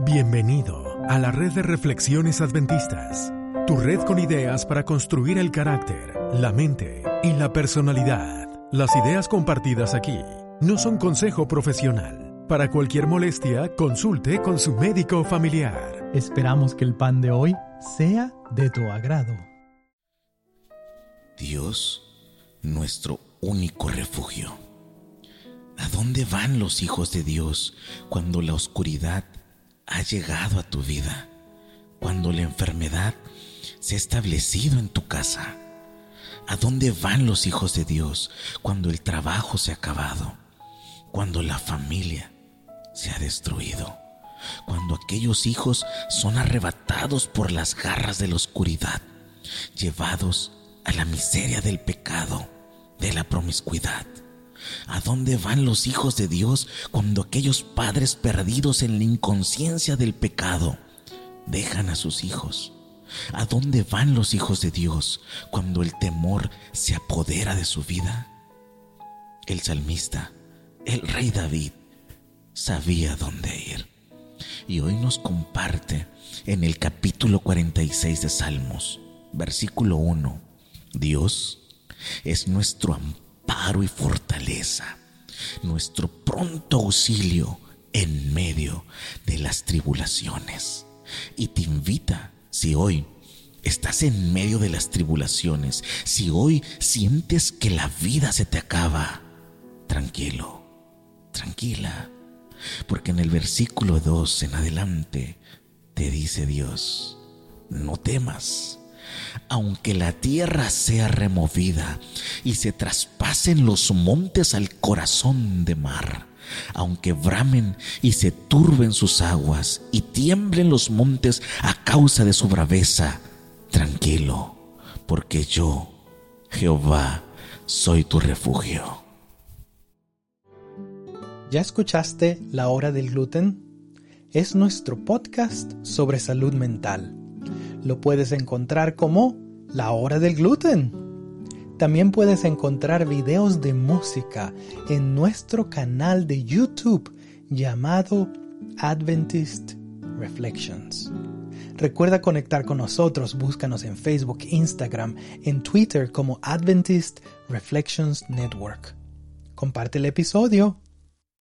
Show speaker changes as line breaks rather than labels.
Bienvenido a la red de reflexiones adventistas, tu red con ideas para construir el carácter, la mente y la personalidad. Las ideas compartidas aquí no son consejo profesional. Para cualquier molestia, consulte con su médico familiar.
Esperamos que el pan de hoy sea de tu agrado.
Dios, nuestro único refugio. ¿A dónde van los hijos de Dios cuando la oscuridad ha llegado a tu vida, cuando la enfermedad se ha establecido en tu casa? ¿A dónde van los hijos de Dios cuando el trabajo se ha acabado, cuando la familia se ha destruido, cuando aquellos hijos son arrebatados por las garras de la oscuridad, llevados a la miseria del pecado, de la promiscuidad? ¿A dónde van los hijos de Dios cuando aquellos padres perdidos en la inconsciencia del pecado dejan a sus hijos? ¿A dónde van los hijos de Dios cuando el temor se apodera de su vida? El salmista, el rey David, sabía dónde ir. Y hoy nos comparte en el capítulo 46 de Salmos, versículo 1, Dios es nuestro amparo y fortaleza, nuestro pronto auxilio en medio de las tribulaciones. Y te invita, si hoy estás en medio de las tribulaciones, si hoy sientes que la vida se te acaba, tranquilo, tranquila, porque en el versículo 2 en adelante te dice Dios, no temas aunque la tierra sea removida y se traspasen los montes al corazón de mar, aunque bramen y se turben sus aguas y tiemblen los montes a causa de su braveza, tranquilo, porque yo, Jehová, soy tu refugio.
¿Ya escuchaste La Hora del Gluten? Es nuestro podcast sobre salud mental lo puedes encontrar como La Hora del Gluten. También puedes encontrar videos de música en nuestro canal de YouTube llamado Adventist Reflections. Recuerda conectar con nosotros, búscanos en Facebook, Instagram, en Twitter como Adventist Reflections Network. Comparte el episodio